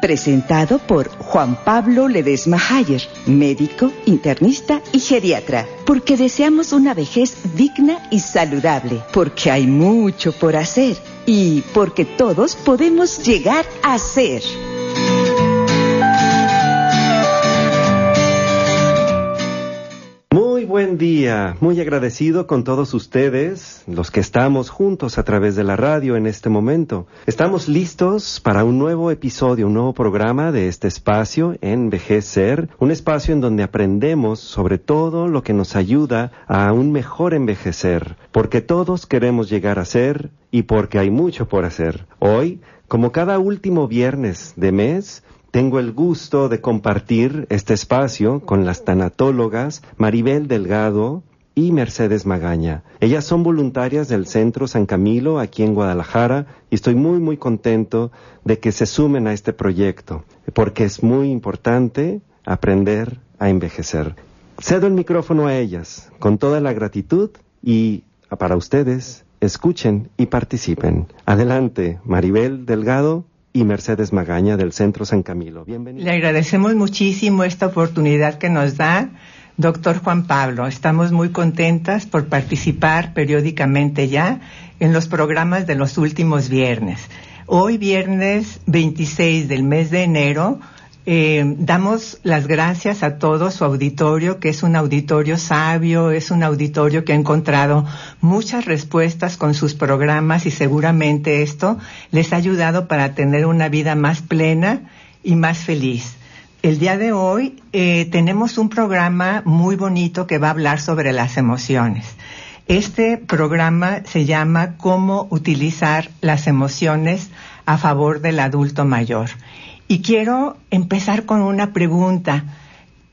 presentado por Juan Pablo Ledesma Hayer, médico, internista y geriatra, porque deseamos una vejez digna y saludable, porque hay mucho por hacer. Y porque todos podemos llegar a ser. Buen día, muy agradecido con todos ustedes, los que estamos juntos a través de la radio en este momento. Estamos listos para un nuevo episodio, un nuevo programa de este espacio, Envejecer, un espacio en donde aprendemos sobre todo lo que nos ayuda a un mejor envejecer, porque todos queremos llegar a ser y porque hay mucho por hacer. Hoy, como cada último viernes de mes, tengo el gusto de compartir este espacio con las tanatólogas Maribel Delgado y Mercedes Magaña. Ellas son voluntarias del Centro San Camilo aquí en Guadalajara y estoy muy muy contento de que se sumen a este proyecto porque es muy importante aprender a envejecer. Cedo el micrófono a ellas con toda la gratitud y para ustedes escuchen y participen. Adelante, Maribel Delgado y Mercedes Magaña del Centro San Camilo. Bienvenido. Le agradecemos muchísimo esta oportunidad que nos da doctor Juan Pablo. Estamos muy contentas por participar periódicamente ya en los programas de los últimos viernes. Hoy viernes 26 del mes de enero eh, damos las gracias a todo su auditorio, que es un auditorio sabio, es un auditorio que ha encontrado muchas respuestas con sus programas y seguramente esto les ha ayudado para tener una vida más plena y más feliz. El día de hoy eh, tenemos un programa muy bonito que va a hablar sobre las emociones. Este programa se llama Cómo utilizar las emociones a favor del adulto mayor. Y quiero empezar con una pregunta.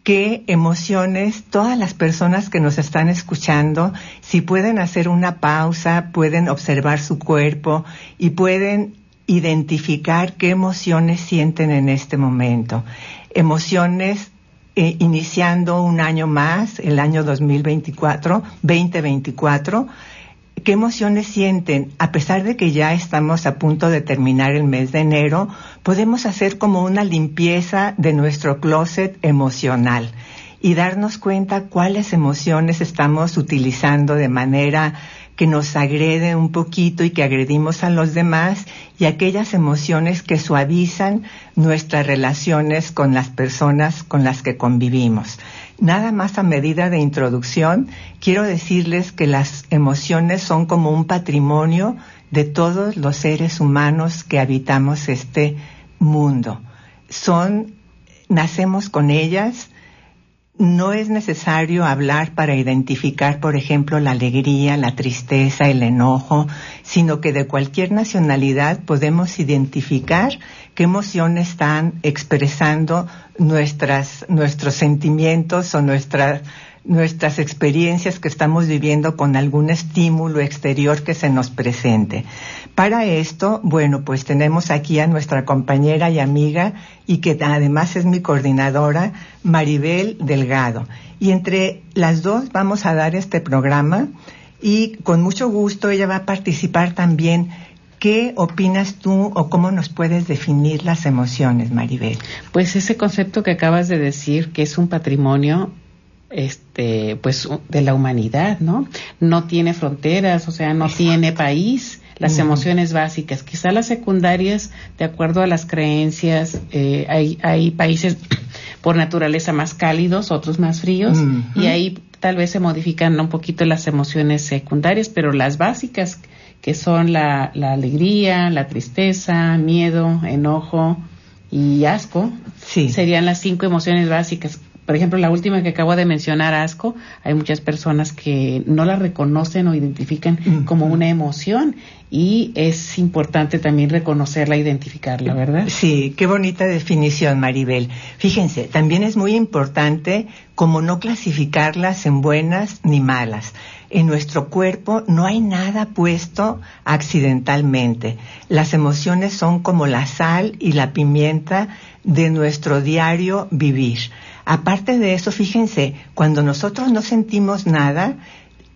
¿Qué emociones todas las personas que nos están escuchando, si pueden hacer una pausa, pueden observar su cuerpo y pueden identificar qué emociones sienten en este momento? Emociones eh, iniciando un año más, el año 2024, 2024 ¿Qué emociones sienten? A pesar de que ya estamos a punto de terminar el mes de enero, podemos hacer como una limpieza de nuestro closet emocional y darnos cuenta cuáles emociones estamos utilizando de manera que nos agrede un poquito y que agredimos a los demás y aquellas emociones que suavizan nuestras relaciones con las personas con las que convivimos. Nada más a medida de introducción, quiero decirles que las emociones son como un patrimonio de todos los seres humanos que habitamos este mundo. Son, nacemos con ellas, no es necesario hablar para identificar, por ejemplo, la alegría, la tristeza, el enojo, sino que de cualquier nacionalidad podemos identificar qué emociones están expresando nuestras, nuestros sentimientos o nuestras nuestras experiencias que estamos viviendo con algún estímulo exterior que se nos presente. Para esto, bueno, pues tenemos aquí a nuestra compañera y amiga y que además es mi coordinadora, Maribel Delgado. Y entre las dos vamos a dar este programa y con mucho gusto ella va a participar también ¿Qué opinas tú o cómo nos puedes definir las emociones, Maribel? Pues ese concepto que acabas de decir, que es un patrimonio este pues de la humanidad, ¿no? No tiene fronteras, o sea, no tiene país. Las emociones básicas, quizá las secundarias, de acuerdo a las creencias, eh, hay, hay países por naturaleza más cálidos, otros más fríos, y ahí tal vez se modifican un poquito las emociones secundarias, pero las básicas, que son la, la alegría, la tristeza, miedo, enojo y asco, sí. serían las cinco emociones básicas por ejemplo, la última que acabo de mencionar, asco, hay muchas personas que no la reconocen o identifican como una emoción y es importante también reconocerla, identificarla, ¿verdad? Sí, qué bonita definición, Maribel. Fíjense, también es muy importante como no clasificarlas en buenas ni malas. en nuestro cuerpo no hay nada puesto accidentalmente. Las emociones son como la sal y la pimienta de nuestro diario vivir. Aparte de eso, fíjense, cuando nosotros no sentimos nada,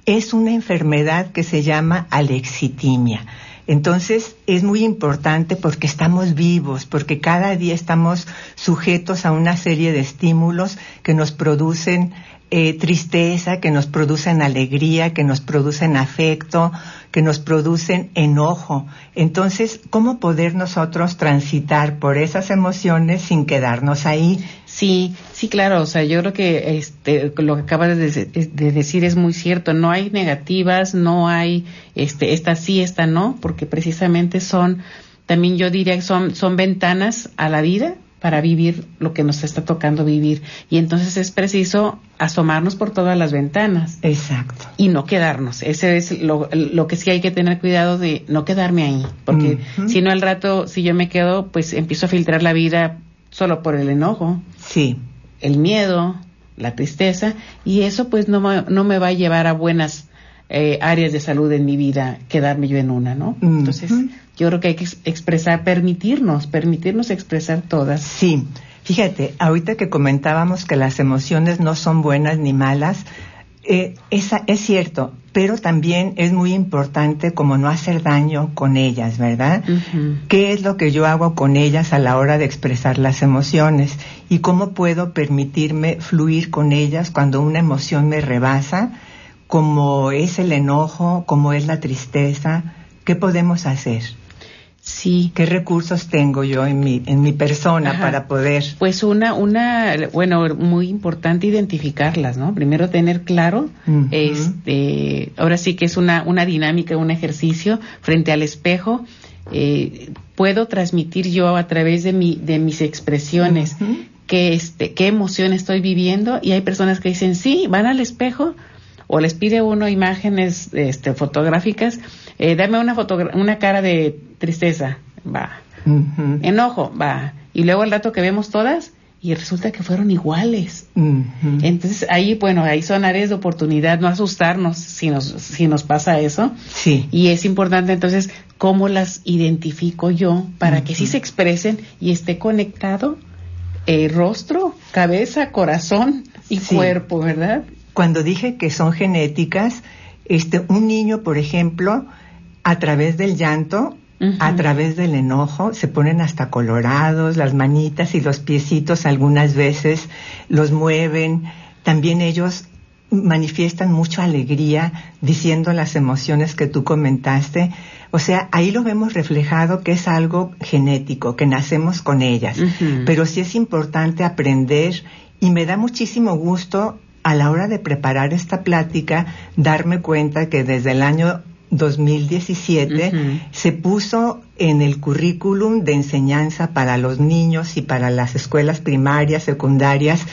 es una enfermedad que se llama alexitimia. Entonces es muy importante porque estamos vivos, porque cada día estamos sujetos a una serie de estímulos que nos producen eh, tristeza, que nos producen alegría, que nos producen afecto, que nos producen enojo. Entonces, ¿cómo poder nosotros transitar por esas emociones sin quedarnos ahí? Sí, sí, claro. O sea, yo creo que este, lo que acabas de, de, decir es muy cierto. No hay negativas, no hay este, esta sí, esta no, porque precisamente son, también yo diría que son, son ventanas a la vida para vivir lo que nos está tocando vivir. Y entonces es preciso asomarnos por todas las ventanas. Exacto. Y no quedarnos. Ese es lo, lo que sí hay que tener cuidado de no quedarme ahí. Porque si no al rato, si yo me quedo, pues empiezo a filtrar la vida solo por el enojo. Sí. El miedo, la tristeza. Y eso pues no, no me va a llevar a buenas eh, áreas de salud en mi vida, quedarme yo en una, ¿no? Entonces, yo creo que hay que expresar, permitirnos, permitirnos expresar todas. Sí, fíjate, ahorita que comentábamos que las emociones no son buenas ni malas, eh, esa, es cierto, pero también es muy importante como no hacer daño con ellas, ¿verdad? ¿Qué es lo que yo hago con ellas a la hora de expresar las emociones? ¿Y cómo puedo permitirme fluir con ellas cuando una emoción me rebasa? como es el enojo, como es la tristeza, ¿qué podemos hacer? Sí. ¿Qué recursos tengo yo en mi, en mi persona para poder? Pues una, una, bueno, muy importante identificarlas, ¿no? Primero tener claro, este, ahora sí que es una, una dinámica, un ejercicio frente al espejo. Eh, puedo transmitir yo a través de mi, de mis expresiones qué, este, qué emoción estoy viviendo y hay personas que dicen, sí, van al espejo, o les pide uno imágenes este, fotográficas, eh, dame una, una cara de tristeza, va, enojo, va, y luego al rato que vemos todas, y resulta que fueron iguales. Entonces ahí, bueno, ahí son áreas de oportunidad, no asustarnos si nos, si nos pasa eso. Sí. Y es importante entonces cómo las identifico yo para que sí se expresen y esté conectado el eh, rostro, cabeza, corazón y cuerpo, ¿verdad? Cuando dije que son genéticas, este, un niño, por ejemplo, a través del llanto, a través del enojo, se ponen hasta colorados, las manitas y los piecitos algunas veces los mueven. También ellos manifiestan mucha alegría diciendo las emociones que tú comentaste. O sea, ahí lo vemos reflejado que es algo genético, que nacemos con ellas. Pero sí es importante aprender y me da muchísimo gusto a la hora de preparar esta plática, darme cuenta que desde el año 2017 se puso en el currículum de enseñanza para los niños y para las escuelas primarias, secundarias,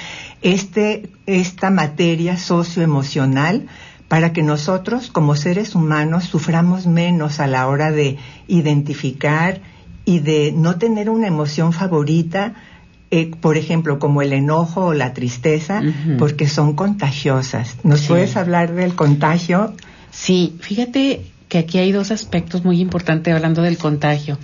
este, esta materia socioemocional para que nosotros como seres humanos suframos menos a la hora de identificar y de no tener una emoción favorita, eh, por ejemplo, como el enojo o la tristeza, porque son contagiosas. ¿Nos puedes hablar del contagio? Sí, fíjate que aquí hay dos aspectos muy importantes hablando del contagio.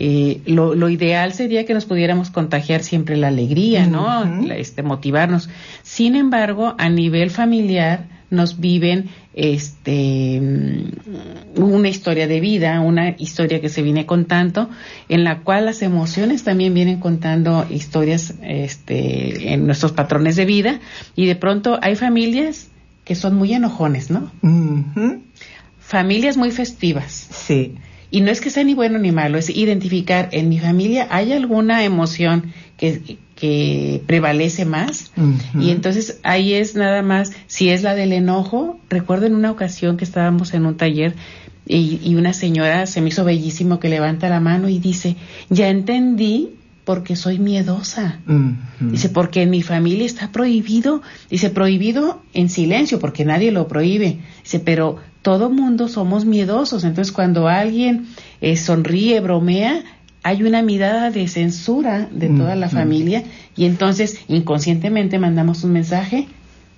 Eh, lo, ideal sería que nos pudiéramos contagiar siempre la alegría, ¿no? este, motivarnos. Sin embargo, a nivel familiar, nos viven este mm, una historia de vida, una historia que se viene contando, en la cual las emociones también vienen contando historias este, en nuestros patrones de vida, y de pronto hay familias que son muy enojones, ¿no? Familias muy festivas. Sí. Y no es que sea ni bueno ni malo, es identificar en mi familia hay alguna emoción que, que prevalece más. Y entonces ahí es nada más, si es la del enojo, recuerdo en una ocasión que estábamos en un taller y, una señora se me hizo bellísimo que levanta la mano y dice, ya entendí porque soy miedosa. Dice, porque en mi familia está prohibido. Dice, prohibido en silencio, porque nadie lo prohíbe. Dice, pero todo mundo somos miedosos. Entonces, cuando alguien eh, sonríe, bromea, hay una mirada de censura de toda la familia y entonces inconscientemente mandamos un mensaje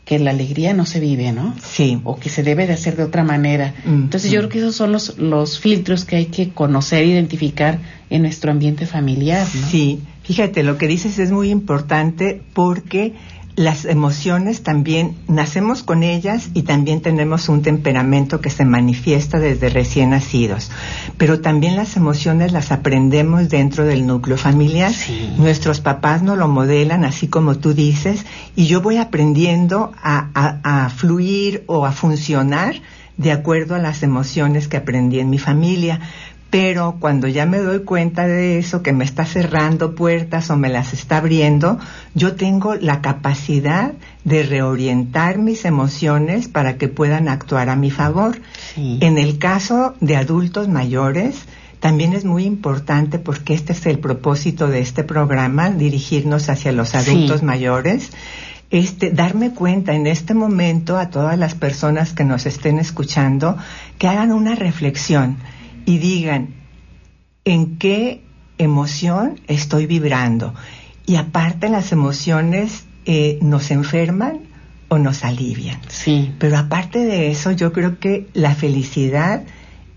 que la alegría no se vive, ¿no? Sí. O que se debe de hacer de otra manera. Entonces yo creo que esos son los, los filtros que hay que conocer, identificar en nuestro ambiente familiar, ¿no? Sí, fíjate, lo que dices es muy importante porque las emociones también nacemos con ellas y también tenemos un temperamento que se manifiesta desde recién nacidos. Pero también las emociones las aprendemos dentro del núcleo familiar. Nuestros papás nos lo modelan, así como tú dices, y yo voy aprendiendo a, a, a fluir o a funcionar de acuerdo a las emociones que aprendí en mi familia pero cuando ya me doy cuenta de eso, que me está cerrando puertas o me las está abriendo, yo tengo la capacidad de reorientar mis emociones para que puedan actuar a mi favor. En el caso de adultos mayores, también es muy importante porque este es el propósito de este programa, dirigirnos hacia los adultos mayores. Este, darme cuenta en este momento a todas las personas que nos estén escuchando que hagan una reflexión y digan en qué emoción estoy vibrando. Y aparte las emociones eh, nos enferman o nos alivian. Sí. Pero aparte de eso, yo creo que la felicidad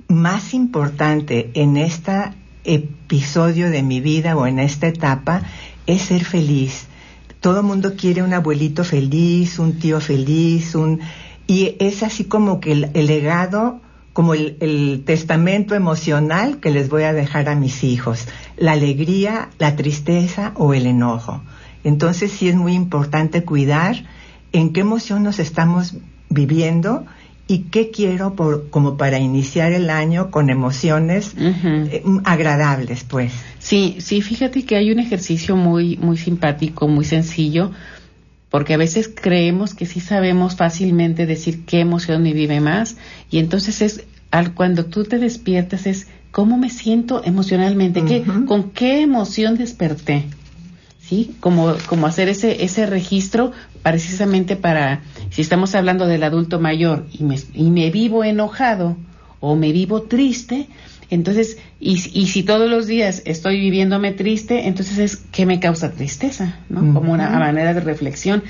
más importante en este episodio de mi vida o en esta etapa es ser feliz. Todo el mundo quiere un abuelito feliz, un tío feliz, un y es así como que el, el legado como el, testamento emocional que les voy a dejar a mis hijos, la alegría, la tristeza o el enojo. Entonces sí es muy importante cuidar en qué emoción nos estamos viviendo y qué quiero por, como para iniciar el año con emociones eh, agradables, pues. Sí, sí, fíjate que hay un ejercicio muy, muy simpático, muy sencillo, porque a veces creemos que sí sabemos fácilmente decir qué emoción me vive más y entonces es al cuando tú te despiertas es cómo me siento emocionalmente, ¿Qué, con qué emoción desperté, sí, como como hacer ese ese registro precisamente para si estamos hablando del adulto mayor y me, y me vivo enojado o me vivo triste, entonces, y, y, si todos los días estoy viviéndome triste, entonces es qué me causa tristeza, ¿no? Como una manera de reflexión,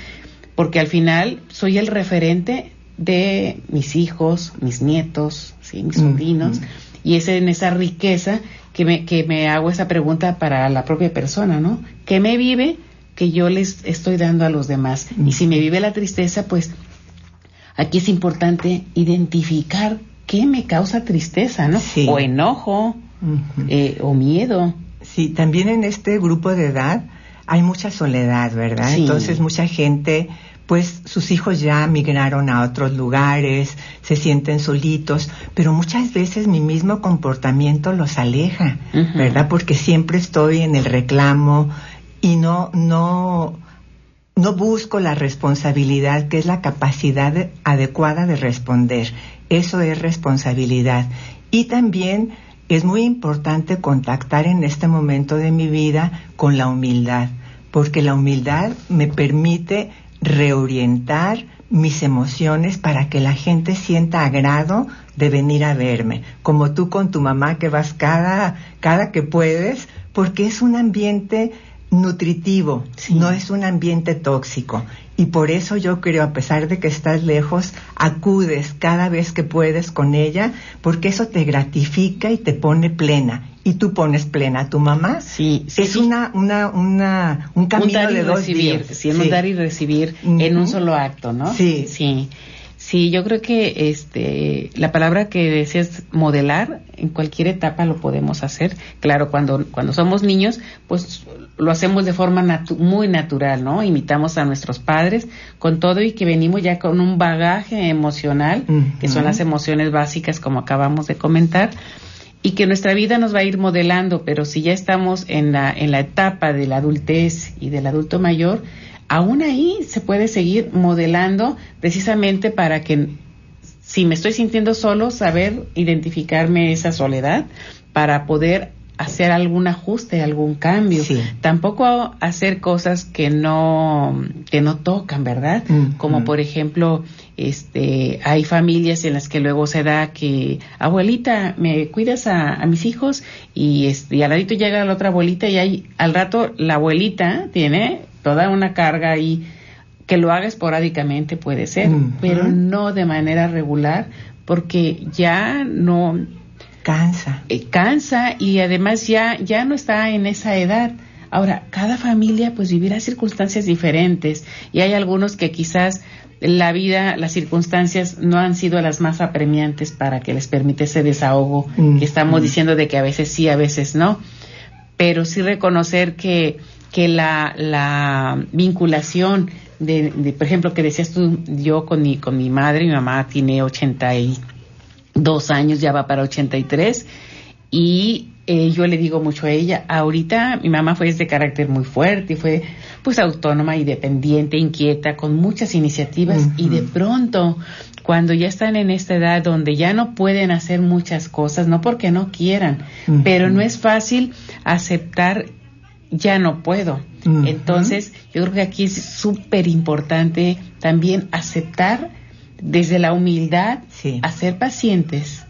porque al final soy el referente de mis hijos, mis nietos, ¿sí? mis sobrinos, y es en esa riqueza que me, que me hago esa pregunta para la propia persona, ¿no? ¿Qué me vive que yo les estoy dando a los demás? Y si me vive la tristeza, pues aquí es importante identificar qué me causa tristeza, ¿no? O enojo, eh, o miedo. Sí, también en este grupo de edad hay mucha soledad, ¿verdad? Entonces mucha gente, pues sus hijos ya migraron a otros lugares, se sienten solitos, pero muchas veces mi mismo comportamiento los aleja, ¿verdad? Porque siempre estoy en el reclamo y no, no, no busco la responsabilidad, que es la capacidad adecuada de responder. Eso es responsabilidad. Y también es muy importante contactar en este momento de mi vida con la humildad, porque la humildad me permite reorientar mis emociones para que la gente sienta agrado de venir a verme, como tú con tu mamá que vas cada, cada que puedes, porque es un ambiente nutritivo, no es un ambiente tóxico. Y por eso yo creo, a pesar de que estás lejos, acudes cada vez que puedes con ella, porque eso te gratifica y te pone plena. Y tú pones plena a tu mamá. Sí, es Una, una, una, un camino de dos recibir, Sí, dar y recibir en un solo acto, ¿no? Sí. Sí. Sí, yo creo que este la palabra que decías modelar en cualquier etapa lo podemos hacer. Claro, cuando cuando somos niños, pues lo hacemos de forma muy natural, ¿no? Imitamos a nuestros padres con todo y que venimos ya con un bagaje emocional, que son las emociones básicas como acabamos de comentar, y que nuestra vida nos va a ir modelando, pero si ya estamos en la en la etapa de la adultez y del adulto mayor, aún ahí se puede seguir modelando precisamente para que si me estoy sintiendo solo, saber identificarme esa soledad para poder hacer algún ajuste, algún cambio. Tampoco hacer cosas que no que no tocan, ¿verdad? Mm, Como mm. por ejemplo, este hay familias en las que luego se da que abuelita, me cuidas a, a mis hijos y este y al ladito llega la otra abuelita y hay al rato la abuelita tiene toda una carga ahí que lo haga esporádicamente puede ser, Ujú. pero no de manera regular, porque ya no Cansa. eh, cansa y además ya, ya no está en esa edad. Ahora, cada familia pues vivirá circunstancias diferentes y hay algunos que quizás la vida, las circunstancias no han sido las más apremiantes para que les permite ese desahogo Mm, que estamos mm. diciendo de que a veces sí, a veces no, pero sí reconocer que, que la, la vinculación de, de, por ejemplo, que decías tú, yo con mi, con mi madre, mi mamá tiene 82 años, ya va para 83, y eh, yo le digo mucho a ella, ahorita mi mamá fue de carácter muy fuerte y fue pues autónoma, independiente, inquieta, con muchas iniciativas y de pronto cuando ya están en esta edad donde ya no pueden hacer muchas cosas, no porque no quieran, pero no es fácil aceptar ya no puedo. Entonces, yo creo que aquí es súper importante también aceptar desde la humildad, Sí. a ser pacientes,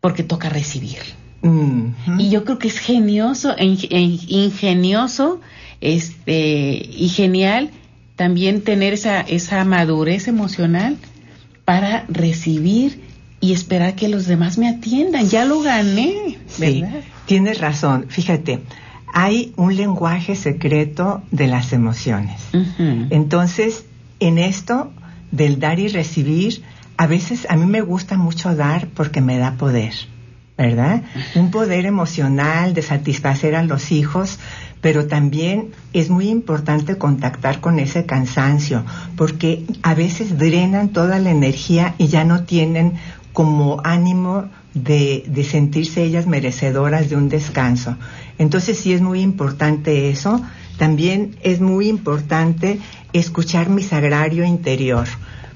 porque toca recibir. Y yo creo que es genioso, ing- ingenioso, este, y genial también tener esa, esa madurez emocional para recibir y esperar que los demás me atiendan. Ya lo gané, tienes razón. Fíjate, hay un lenguaje secreto de las emociones. Entonces, en esto del dar y recibir, a veces a mí me gusta mucho dar porque me da poder, ¿verdad? Un poder emocional de satisfacer a los hijos, pero también es muy importante contactar con ese cansancio, porque a veces drenan toda la energía y ya no tienen como ánimo de, de sentirse ellas merecedoras de un descanso. Entonces sí es muy importante eso. También es muy importante escuchar mi sagrario interior,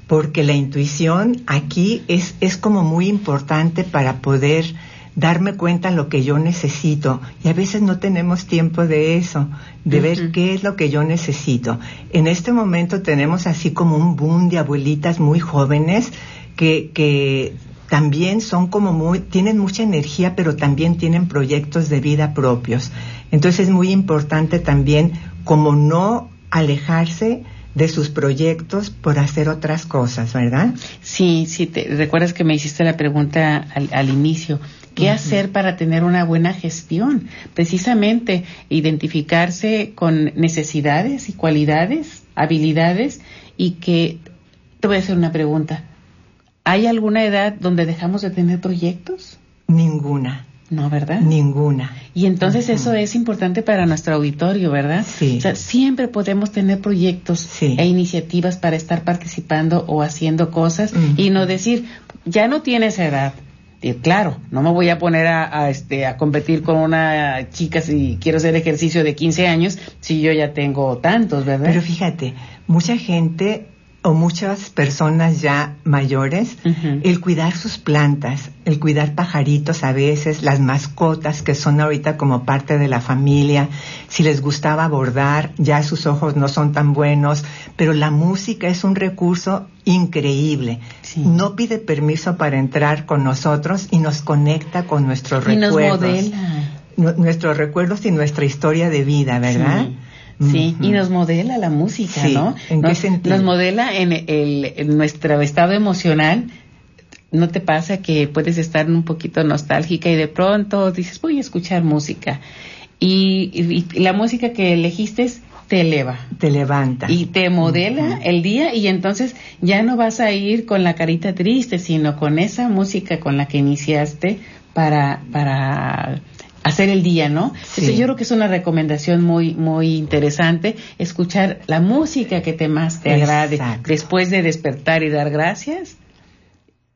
porque la intuición aquí es, es como muy importante para poder darme cuenta lo que yo necesito. Y a veces no tenemos tiempo de eso, de ver qué es lo que yo necesito. En este momento tenemos así como un boom de abuelitas muy jóvenes que, que también son como muy, tienen mucha energía, pero también tienen proyectos de vida propios. Entonces es muy importante también como no alejarse de sus proyectos por hacer otras cosas, ¿verdad? Sí, sí, te, recuerdas que me hiciste la pregunta al, al inicio. ¿Qué hacer para tener una buena gestión? Precisamente identificarse con necesidades y cualidades, habilidades y que, te voy a hacer una pregunta. ¿Hay alguna edad donde dejamos de tener proyectos? Ninguna, No, ¿verdad? ninguna. Y entonces eso es importante para nuestro auditorio, ¿verdad? Sí. O sea, siempre podemos tener proyectos Sí. e iniciativas para estar participando o haciendo cosas y no decir, ya no tienes edad. Y claro, no me voy a poner a, a, este, a competir con una chica si quiero hacer ejercicio de 15 años si yo ya tengo tantos, ¿verdad? Pero fíjate, mucha gente o muchas personas ya mayores, el cuidar sus plantas, el cuidar pajaritos a veces, las mascotas que son ahorita como parte de la familia, si les gustaba bordar, ya sus ojos no son tan buenos, pero la música es un recurso increíble. Sí. No pide permiso para entrar con nosotros y nos conecta con nuestros y nos recuerdos. modela. Nuestros recuerdos y nuestra historia de vida, ¿verdad? Sí, sí, y nos modela la música, Sí, ¿no? ¿en qué nos, sentido? nos modela en, el, en nuestro estado emocional. ¿No te pasa que puedes estar un poquito nostálgica y de pronto dices, voy a escuchar música? Y, y- y la música que elegiste te eleva Te levanta. y te modela el día y entonces ya no vas a ir con la carita triste, sino con esa música con la que iniciaste para, para hacer el día, ¿no? Sí. Entonces, yo creo que es una recomendación muy, muy interesante escuchar la música que te más te agrade después de despertar y dar gracias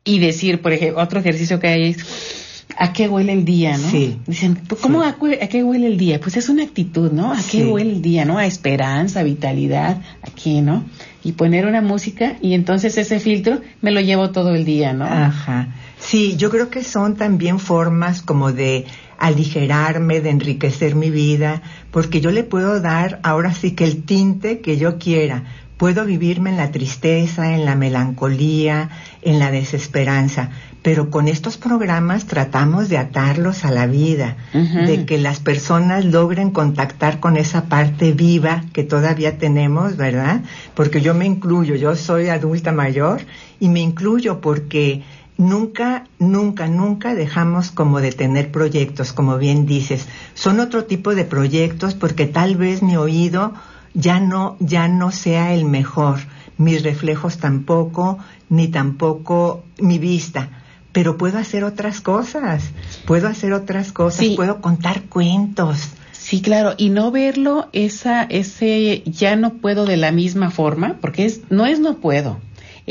y decir, por ejemplo, otro ejercicio que hay es ¿a qué huele el día, no? Sí. Dicen, "Pues, ¿cómo Sí. a, qué huele el día? Pues es una actitud, ¿no? ¿A qué Sí. huele el día, no? A esperanza, vitalidad, ¿a qué, no? Y poner una música y entonces ese filtro me lo llevo todo el día, ¿no? Ajá. Sí, yo creo que son también formas como de aligerarme, de enriquecer mi vida, porque yo le puedo dar ahora sí que el tinte que yo quiera, puedo vivirme en la tristeza, en la melancolía, en la desesperanza, pero con estos programas tratamos de atarlos a la vida, de que las personas logren contactar con esa parte viva que todavía tenemos, ¿verdad? Porque yo me incluyo, yo soy adulta mayor y me incluyo porque nunca, nunca, nunca dejamos como de tener proyectos, como bien dices. Son otro tipo de proyectos porque tal vez mi oído ya no, ya no sea el mejor, mis reflejos tampoco, ni tampoco mi vista pero puedo hacer otras cosas, puedo hacer otras cosas, puedo contar cuentos. Sí, claro, y no verlo esa ese ya no puedo de la misma forma, porque es no es no puedo,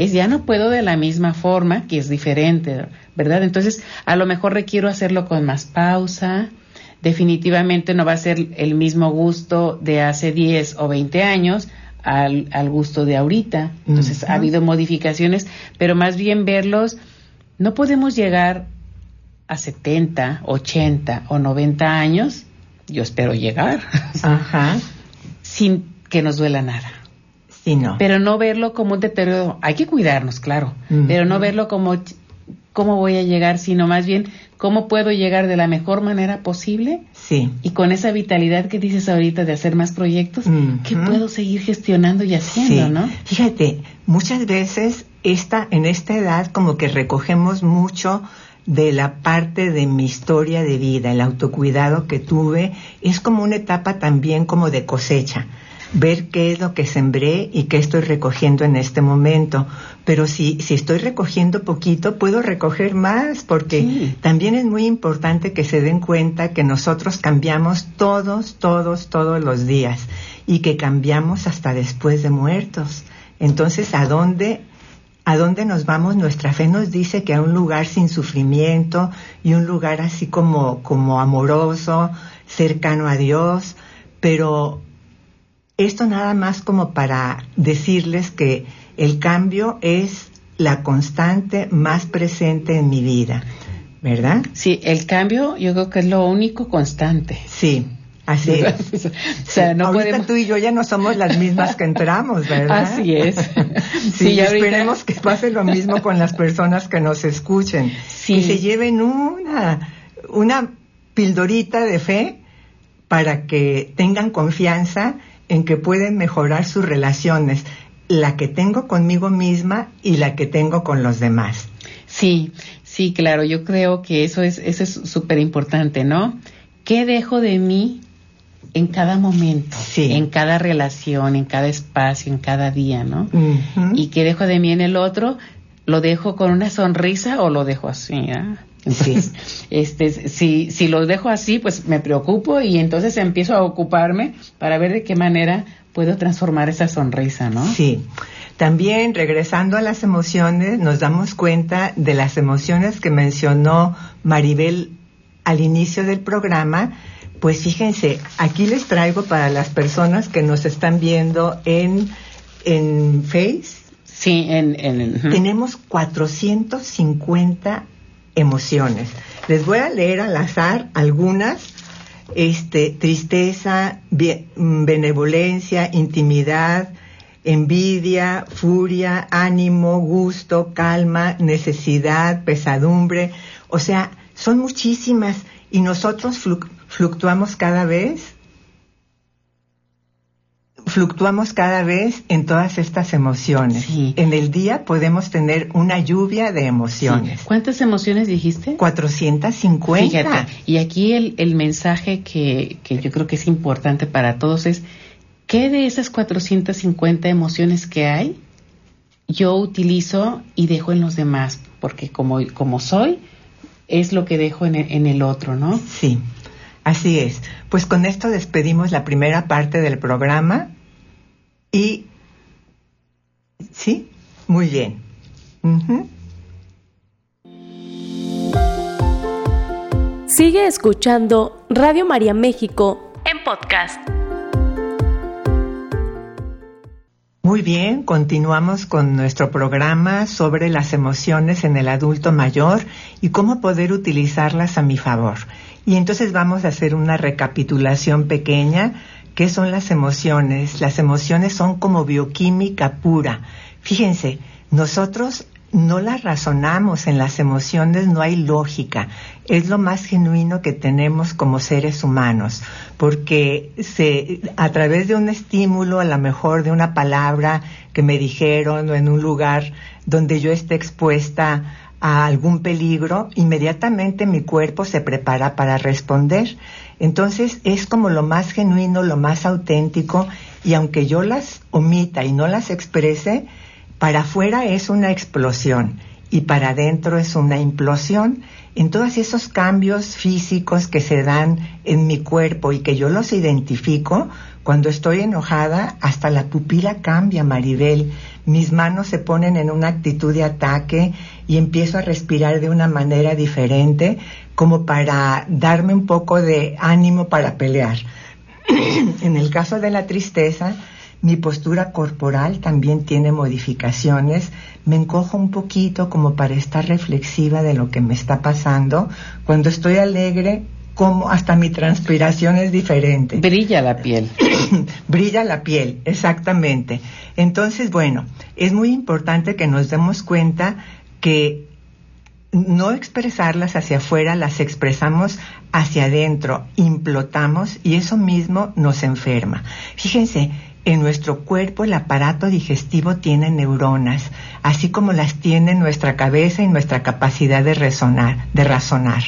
es ya no puedo de la misma forma, que es diferente, ¿verdad? Entonces, a lo mejor requiero hacerlo con más pausa. Definitivamente no va a ser el mismo gusto de hace 10 o 20 años al, al gusto de ahorita. Entonces, ha habido modificaciones, pero más bien verlos no podemos llegar a 70, 80 o 90 años, yo espero llegar, sin que nos duela nada. Sí, no. Pero no verlo como un deterioro. Hay que cuidarnos, claro, pero no verlo como cómo voy a llegar, sino más bien cómo puedo llegar de la mejor manera posible. Sí. Y con esa vitalidad que dices ahorita de hacer más proyectos, que puedo seguir gestionando y haciendo, ¿no? Fíjate, muchas veces esta, en esta edad como que recogemos mucho de la parte de mi historia de vida, el autocuidado que tuve, es como una etapa también como de cosecha, ver qué es lo que sembré y qué estoy recogiendo en este momento. Pero si, si estoy recogiendo poquito, puedo recoger más, porque también es muy importante que se den cuenta que nosotros cambiamos todos, todos, todos los días y que cambiamos hasta después de muertos. Entonces, ¿a dónde a dónde nos vamos, nuestra fe nos dice que a un lugar sin sufrimiento y un lugar así como, como amoroso, cercano a Dios, pero esto nada más como para decirles que el cambio es la constante más presente en mi vida, ¿verdad? Sí, el cambio yo creo que es lo único constante. Sí. Así es. o sea, no Ahorita tú y yo ya no somos las mismas que entramos, ¿verdad? Así es. sí, esperemos que pase lo mismo con las personas que nos escuchen. Sí. Que se lleven una, una pildorita de fe para que tengan confianza en que pueden mejorar sus relaciones, la que tengo conmigo misma y la que tengo con los demás. Sí, sí, claro, yo creo que eso es eso es súper importante, ¿no? ¿Qué dejo de mí en cada momento, en cada relación, en cada espacio, en cada día, ¿no? Y que dejo de mí en el otro, lo dejo con una sonrisa o lo dejo así, ¿eh? Entonces, este, si, si lo dejo así, pues me preocupo y entonces empiezo a ocuparme para ver de qué manera puedo transformar esa sonrisa, ¿no? Sí. También regresando a las emociones, nos damos cuenta de las emociones que mencionó Maribel al inicio del programa, pues fíjense, aquí les traigo para las personas que nos están viendo en, en Face. Sí, en... en Tenemos 450 emociones. Les voy a leer al azar algunas. Este, tristeza, mm, benevolencia, intimidad, envidia, furia, ánimo, gusto, calma, necesidad, pesadumbre. O sea, son muchísimas y nosotros fluctuamos cada vez, fluctuamos cada vez en todas estas emociones. En el día podemos tener una lluvia de emociones. ¿Cuántas emociones dijiste? 450. Fíjate, y aquí el, el mensaje que, que yo creo que es importante para todos es, ¿qué de esas 450 emociones que hay yo utilizo y dejo en los demás? Porque como, como soy, es lo que dejo en en el otro, ¿no? Sí. Así es. Pues con esto despedimos la primera parte del programa y... ¿Sí? Muy bien. Sigue escuchando Radio María México en podcast. Muy bien, continuamos con nuestro programa sobre las emociones en el adulto mayor y cómo poder utilizarlas a mi favor. Y entonces vamos a hacer una recapitulación pequeña ¿Qué son las emociones? Las emociones son como bioquímica pura. Fíjense, nosotros no las razonamos, en las emociones no hay lógica. Es lo más genuino que tenemos como seres humanos, porque se, a través de un estímulo, a lo mejor de una palabra que me dijeron o en un lugar donde yo esté expuesta a algún peligro, inmediatamente mi cuerpo se prepara para responder. Entonces es como lo más genuino, lo más auténtico, y aunque yo las omita y no las exprese, para afuera es una explosión y para adentro es una implosión. En todos esos cambios físicos que se dan en mi cuerpo y que yo los identifico, cuando estoy enojada, hasta la pupila cambia, Maribel. Mis manos se ponen en una actitud de ataque y empiezo a respirar de una manera diferente, como para darme un poco de ánimo para pelear. en el caso de la tristeza, mi postura corporal también tiene modificaciones. Me encojo un poquito como para estar reflexiva de lo que me está pasando. Cuando estoy alegre, como hasta mi transpiración es diferente. Brilla la piel. Brilla la piel, exactamente. Entonces, bueno, es muy importante que nos demos cuenta que no expresarlas hacia afuera, las expresamos hacia adentro, implotamos y eso mismo nos enferma. Fíjense, en nuestro cuerpo el aparato digestivo tiene neuronas, así como las tiene nuestra cabeza y nuestra capacidad de resonar, de razonar.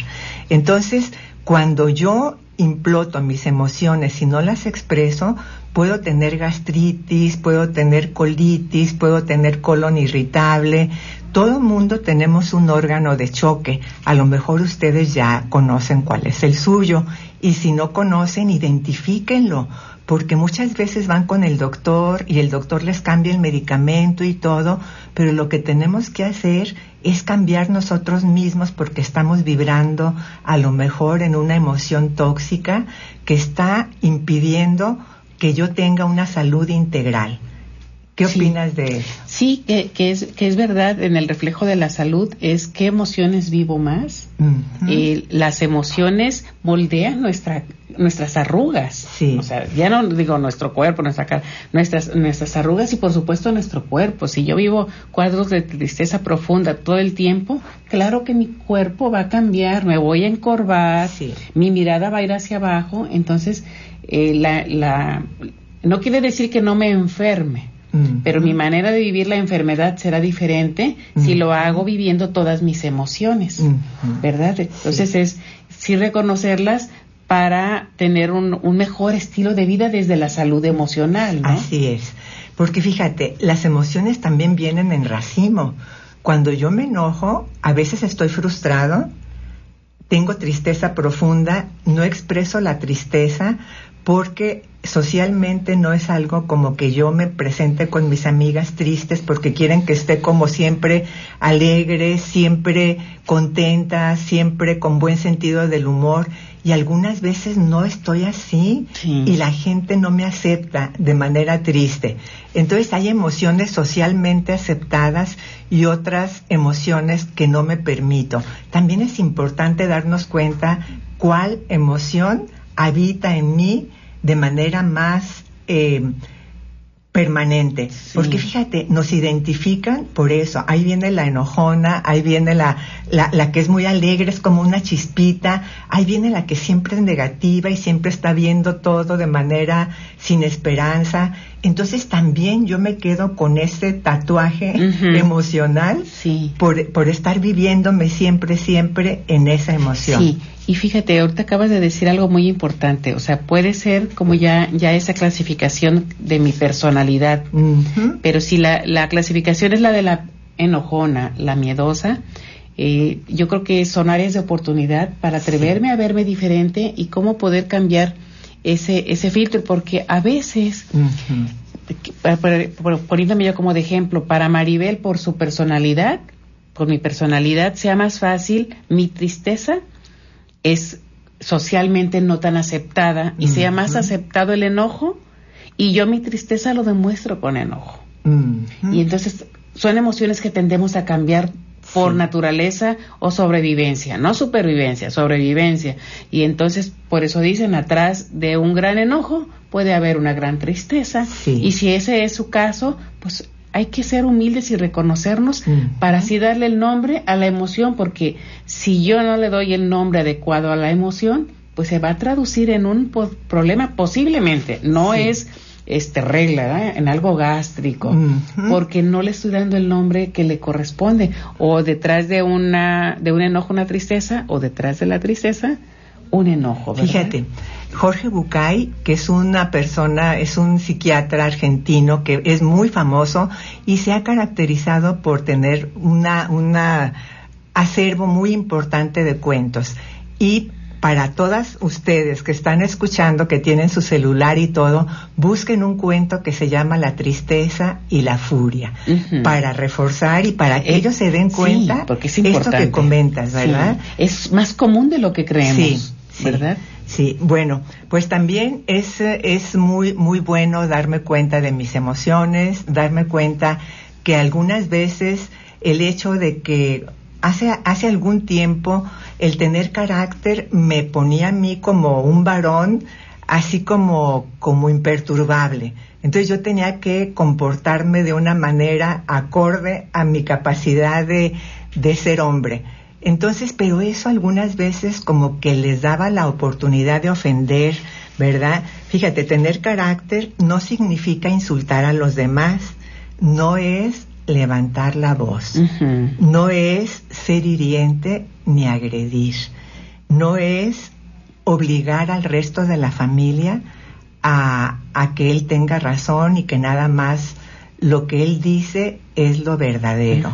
Entonces, cuando yo imploto mis emociones y no las expreso, puedo tener gastritis, puedo tener colitis, puedo tener colon irritable. Todo mundo tenemos un órgano de choque. A lo mejor ustedes ya conocen cuál es el suyo y si no conocen, identifíquenlo porque muchas veces van con el doctor y el doctor les cambia el medicamento y todo, pero lo que tenemos que hacer es cambiar nosotros mismos porque estamos vibrando a lo mejor en una emoción tóxica que está impidiendo que yo tenga una salud integral. ¿Qué opinas de eso? Sí, que, es, que es verdad, en el reflejo de la salud es qué emociones vivo más. y las emociones moldean nuestra, nuestras arrugas. Sí. O sea, ya no digo nuestro cuerpo, nuestra cara, nuestras, nuestras arrugas y por supuesto nuestro cuerpo. Si yo vivo cuadros de tristeza profunda todo el tiempo, claro que mi cuerpo va a cambiar, me voy a encorvar, mi mirada va a ir hacia abajo. Entonces, eh, la, la, no quiere decir que no me enferme pero mi manera de vivir la enfermedad será diferente si lo hago viviendo todas mis emociones, ¿verdad? Entonces es sí reconocerlas para tener un, mejor estilo de vida desde la salud emocional, ¿no? Así es, porque fíjate, las emociones también vienen en racimo. Cuando yo me enojo, a veces estoy frustrado, tengo tristeza profunda, no expreso la tristeza porque socialmente no es algo como que yo me presente con mis amigas tristes porque quieren que esté como siempre alegre, siempre contenta, siempre con buen sentido del humor y algunas veces no estoy así y la gente no me acepta de manera triste. Entonces hay emociones socialmente aceptadas y otras emociones que no me permito. También es importante darnos cuenta cuál emoción habita en mí de manera más eh, permanente. Porque fíjate, nos identifican por eso. Ahí viene la enojona, ahí viene la, la, la, que es muy alegre, es como una chispita, ahí viene la que siempre es negativa y siempre está viendo todo de manera sin esperanza. Entonces también yo me quedo con ese tatuaje emocional por, por estar viviéndome siempre, siempre en esa emoción. Sí. Y fíjate, ahorita acabas de decir algo muy importante, o sea, puede ser como ya, ya esa clasificación de mi personalidad, pero si la, la clasificación es la de la enojona, la miedosa, eh, yo creo que son áreas de oportunidad para atreverme a verme diferente y cómo poder cambiar ese, ese filtro, porque a veces, poniéndome yo como de ejemplo, para Maribel, por su personalidad, por mi personalidad, sea más fácil mi tristeza es socialmente no tan aceptada y sea más aceptado el enojo y yo mi tristeza lo demuestro con enojo. Y entonces son emociones que tendemos a cambiar por naturaleza o sobrevivencia, no supervivencia, sobrevivencia. Y entonces, por eso dicen, atrás de un gran enojo puede haber una gran tristeza. Y si ese es su caso, pues hay que ser humildes y reconocernos para así darle el nombre a la emoción, porque si yo no le doy el nombre adecuado a la emoción, pues se va a traducir en un problema posiblemente, no es este regla en algo gástrico porque no le estoy dando el nombre que le corresponde o detrás de una de un enojo una tristeza o detrás de la tristeza un enojo fíjate Jorge Bucay que es una persona es un psiquiatra argentino que es muy famoso y se ha caracterizado por tener una una acervo muy importante de cuentos. Y para todas ustedes que están escuchando, que tienen su celular y todo, busquen un cuento que se llama La tristeza y la furia, para reforzar y para que eh, ellos se den cuenta porque es esto que comentas, ¿verdad? Es más común de lo que creemos, sí, ¿verdad? Sí, bueno, pues también es, es muy, muy bueno darme cuenta de mis emociones, darme cuenta que algunas veces el hecho de que hace, hace algún tiempo el tener carácter me ponía a mí como un varón, así como, como imperturbable. Entonces yo tenía que comportarme de una manera acorde a mi capacidad de, de ser hombre. Entonces, pero eso algunas veces como que les daba la oportunidad de ofender, ¿verdad? Fíjate, tener carácter no significa insultar a los demás, no es levantar la voz, no es ser hiriente ni agredir, no es obligar al resto de la familia a, que él tenga razón y que nada más lo que él dice es lo verdadero.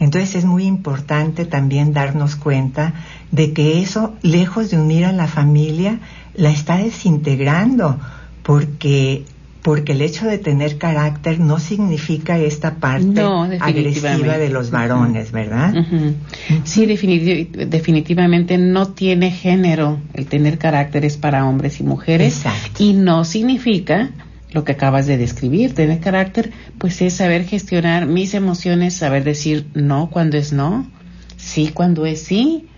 Entonces es muy importante también darnos cuenta de que eso, lejos de unir a la familia, la está desintegrando, porque porque el hecho de tener carácter no significa esta parte agresiva de los varones, ¿verdad? Sí, definitivamente no tiene género. El tener carácter es para hombres y mujeres y no significa lo que acabas de describir. Tener carácter, pues es saber gestionar mis emociones, saber decir no cuando es no, sí cuando es sí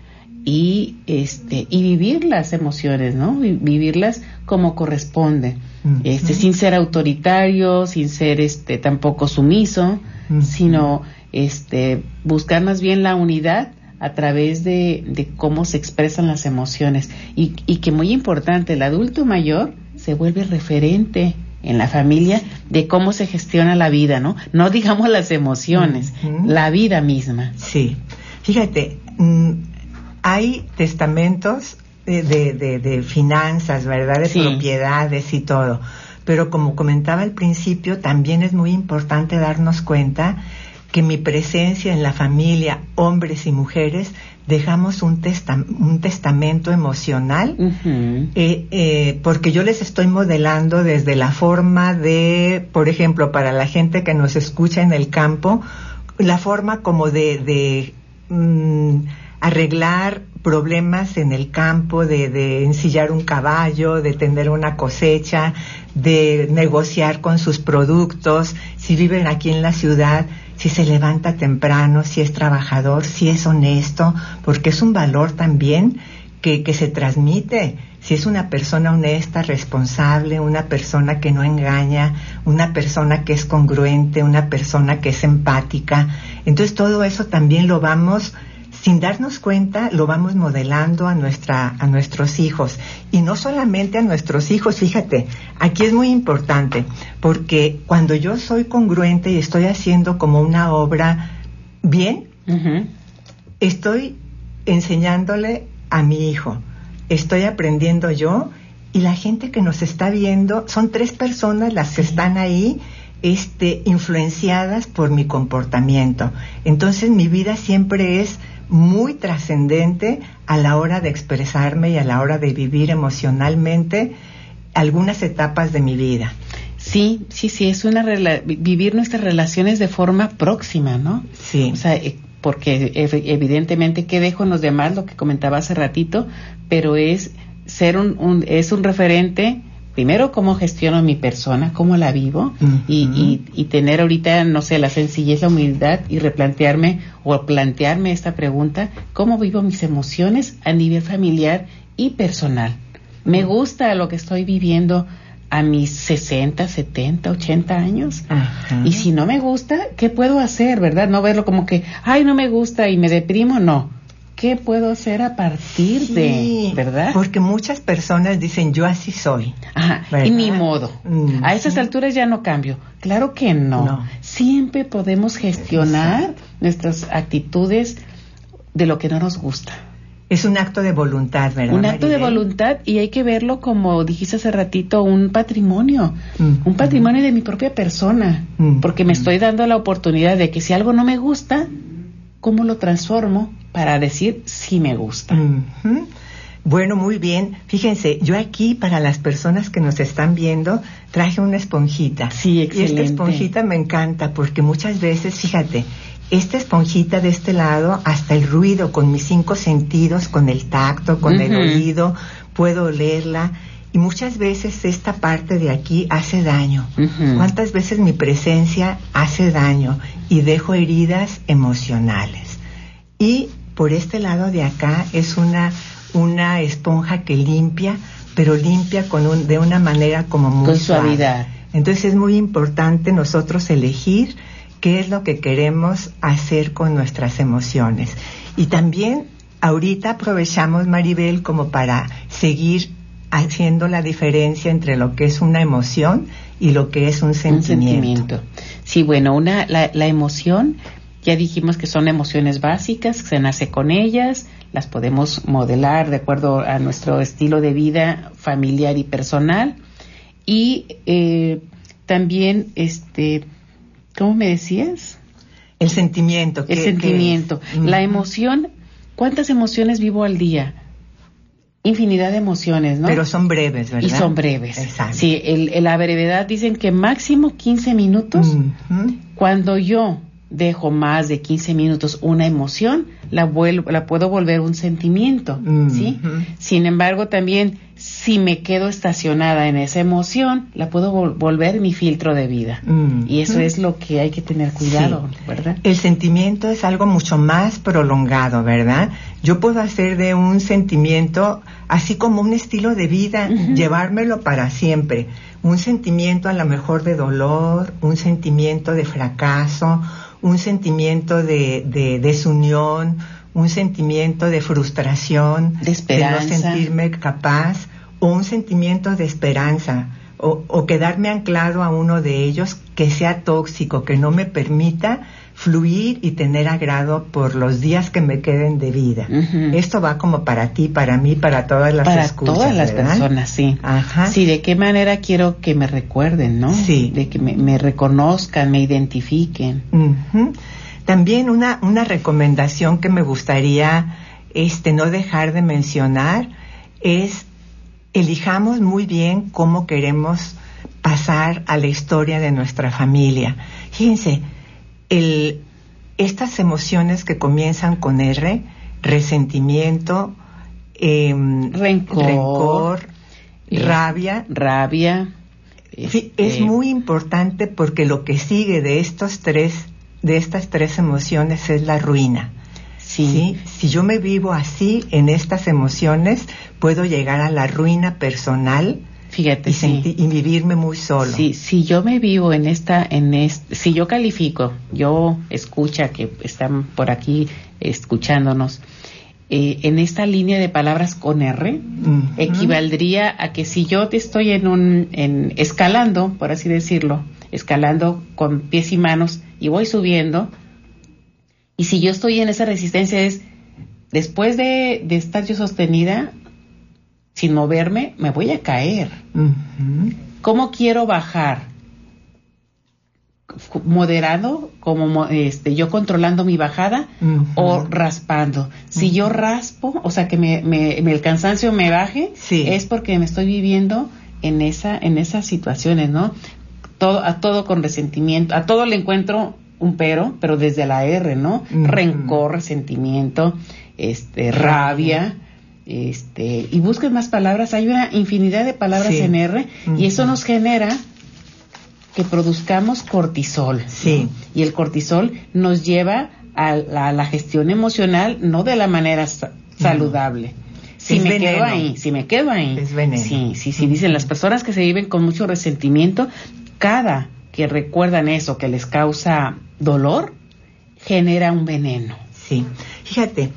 y este y vivir las emociones, ¿no? Vivirlas como corresponde este, sin ser autoritario, sin ser este, tampoco sumiso, sino este, buscar más bien la unidad a través de, cómo se expresan las emociones. Y, y, que muy importante, el adulto mayor se vuelve referente en la familia de cómo se gestiona la vida, ¿no? No digamos las emociones, la vida misma. Sí. Fíjate, mm, hay testamentos de, de, finanzas, ¿verdad? De propiedades y todo. Pero como comentaba al principio, también es muy importante darnos cuenta que mi presencia en la familia, hombres y mujeres, dejamos un, un testamento emocional, eh, eh, porque yo les estoy modelando desde la forma de, por ejemplo, para la gente que nos escucha en el campo, la forma como de, de mm, arreglar problemas en el campo, de, de, ensillar un caballo, de tener una cosecha, de negociar con sus productos, si viven aquí en la ciudad, si se levanta temprano, si es trabajador, si es honesto, porque es un valor también que, que se transmite. Si es una persona honesta, responsable, una persona que no engaña, una persona que es congruente, una persona que es empática. Entonces todo eso también lo vamos sin darnos cuenta lo vamos modelando a nuestra a nuestros hijos. Y no solamente a nuestros hijos fíjate aquí es muy importante porque cuando yo soy congruente y estoy haciendo como una obra bien estoy enseñándole a mi hijo estoy aprendiendo yo y la gente que nos está viendo son tres personas las que están ahí este influenciadas por mi comportamiento. Entonces mi vida siempre es muy trascendente a la hora de expresarme y a la hora de vivir emocionalmente algunas etapas de mi vida. Sí, sí, sí, es una vivir nuestras relaciones de forma próxima, ¿no? Sí. O sea, eh, porque evidentemente que dejo en los demás lo que comentaba hace ratito, pero es ser un, es un referente primero cómo gestiono mi persona, cómo la vivo y, y, y, tener ahorita, no sé, la sencillez, la humildad y replantearme o plantearme esta pregunta, ¿cómo vivo mis emociones a nivel familiar y personal? ¿Me gusta lo que estoy viviendo a mis 60, 70, 80 años? Y si no me gusta, ¿qué puedo hacer, verdad? No verlo como que, ay, no me gusta y me deprimo, no ¿qué puedo hacer a partir de, verdad? Porque muchas personas dicen, yo así soy. Ajá, y ni modo. Mm, a esas alturas ya no cambio. Claro que no. Siempre podemos gestionar nuestras actitudes de lo que no nos gusta. Es un acto de voluntad, ¿verdad? Un acto de voluntad y hay que verlo como dijiste hace ratito, un patrimonio, mm, un patrimonio de mi propia persona, mm, porque me estoy dando la oportunidad de que si algo no me gusta, ¿cómo lo transformo para decir si me gusta? Bueno, muy bien. Fíjense, yo aquí para las personas que nos están viendo traje una esponjita. Sí, excelente. Y esta esponjita me encanta porque muchas veces, fíjate, esta esponjita de este lado, hasta el ruido con mis cinco sentidos, con el tacto, con el oído, puedo olerla. Y muchas veces esta parte de aquí hace daño. ¿Cuántas veces mi presencia hace daño y dejo heridas emocionales? Y por este lado de acá es una, una esponja que limpia, pero limpia con un, de una manera como muy con suavidad. Entonces es muy importante nosotros elegir qué es lo que queremos hacer con nuestras emociones. Y también ahorita aprovechamos, Maribel, como para seguir haciendo la diferencia entre lo que es una emoción y lo que es un sentimiento. Sí, bueno, una, la, la, emoción, ya dijimos que son emociones básicas, se nace con ellas, las podemos modelar de acuerdo a nuestro estilo de vida familiar y personal. Y eh, también, este, ¿cómo me decías? El sentimiento. El sentimiento. La emoción, ¿cuántas emociones vivo al día? infinidad de emociones, ¿no? Pero son breves, ¿verdad? Y son breves. Exacto. Sí, el, la brevedad dicen que máximo 15 minutos. Cuando yo dejo más de 15 minutos una emoción, la, vuelvo, la puedo volver un sentimiento, ¿sí? Sin embargo, también si me quedo estacionada en esa emoción, la puedo volver mi filtro de vida. Y eso es lo que hay que tener cuidado, ¿verdad? El sentimiento es algo mucho más prolongado, ¿verdad? Yo puedo hacer de un sentimiento así como un estilo de vida, llevármelo para siempre. Un sentimiento a lo mejor de dolor, un sentimiento de fracaso, un sentimiento de, de desunión, un sentimiento de frustración, de, esperanza. de no sentirme capaz, o un sentimiento de esperanza, o, o, quedarme anclado a uno de ellos que sea tóxico, que no me permita fluir y tener agrado por los días que me queden de vida. Esto va como para ti, para mí, para todas las para todas las personas, sí. Ajá. Sí, de qué manera quiero que me recuerden, ¿no? Sí. De que me, reconozcan, me identifiquen. También una, una recomendación que me gustaría este, no dejar de mencionar es elijamos muy bien cómo queremos pasar a la historia de nuestra familia. Fíjense, el, estas emociones que comienzan con R, resentimiento, em, rencor, eh, rabia. Rabia. Es este muy importante porque lo que sigue de estos tres, de estas tres emociones es la ruina. Sí. Si yo me vivo así en estas emociones, puedo llegar a la ruina personal Fíjate, y, y vivirme muy solo. Sí, si yo me vivo en esta, en este, si yo califico, yo escucha que están por aquí escuchándonos, eh, en esta línea de palabras con R, equivaldría a que si yo te estoy en un, en, escalando, por así decirlo, escalando con pies y manos y voy subiendo, y si yo estoy en esa resistencia es, después de, de estar yo sostenida, sin moverme, me voy a caer. ¿Cómo quiero bajar? moderado, como este, yo controlando mi bajada o raspando. Si yo raspo, o sea, que me, me, el cansancio me baje, es porque me estoy viviendo en esa, en esas situaciones, ¿no? Todo, a todo con resentimiento, a todo le encuentro un pero, pero desde la R, ¿no? Rencor, resentimiento, este, rabia este, y busquen más palabras. Hay una infinidad de palabras Sí. en R y eso nos genera que produzcamos cortisol. Sí. Y el cortisol nos lleva a la, a la gestión emocional no de la manera sa- saludable. Si Es me veneno. quedo ahí, si me quedo ahí. Es veneno. Sí, sí, sí. Dicen las personas que se viven con mucho resentimiento, cada que recuerdan eso que les causa dolor, genera un veneno. Sí, fíjate,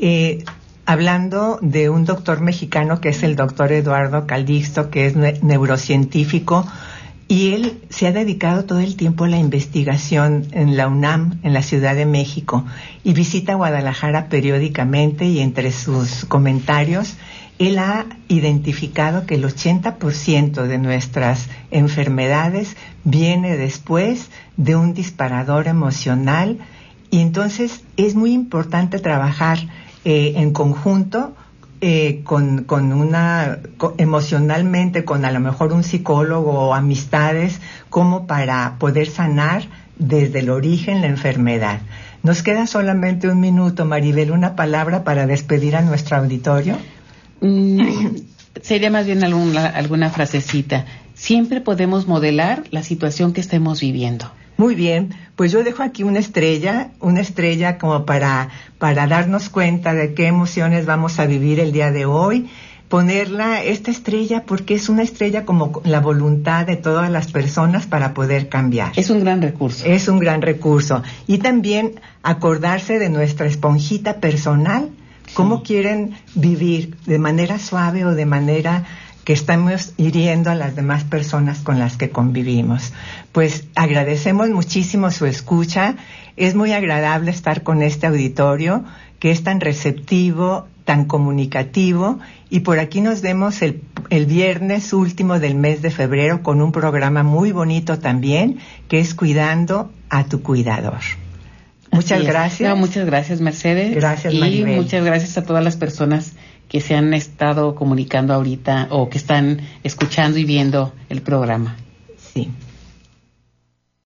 eh, hablando de un doctor mexicano que es el doctor Eduardo Calixto, que es ne- neurocientífico, y él se ha dedicado todo el tiempo a la investigación en la UNAM, en la Ciudad de México, y visita Guadalajara periódicamente y entre sus comentarios, él ha identificado que el 80% de nuestras enfermedades viene después de un disparador emocional y entonces es muy importante trabajar eh, en conjunto eh, con, con una emocionalmente con a lo mejor un psicólogo o amistades como para poder sanar desde el origen la enfermedad. Nos queda solamente un minuto, Maribel, una palabra para despedir a nuestro auditorio. Mm, sería más bien alguna, alguna frasecita. Siempre podemos modelar la situación que estemos viviendo. Muy bien, pues yo dejo aquí una estrella, una estrella como para, para darnos cuenta de qué emociones vamos a vivir el día de hoy. Ponerla, esta estrella, porque es una estrella como la voluntad de todas las personas para poder cambiar. Es un gran recurso. Es un gran recurso. Y también acordarse de nuestra esponjita personal, cómo quieren vivir de manera suave o de manera que estamos hiriendo a las demás personas con las que convivimos. Pues agradecemos muchísimo su escucha. Es muy agradable estar con este auditorio que es tan receptivo, tan comunicativo. Y por aquí nos vemos el, el viernes último del mes de febrero con un programa muy bonito también, que es Cuidando a tu Cuidador. Muchas gracias. No, muchas gracias, Mercedes. Gracias, Y Maribel. muchas gracias a todas las personas que se han estado comunicando ahorita o que están escuchando y viendo el programa. Sí.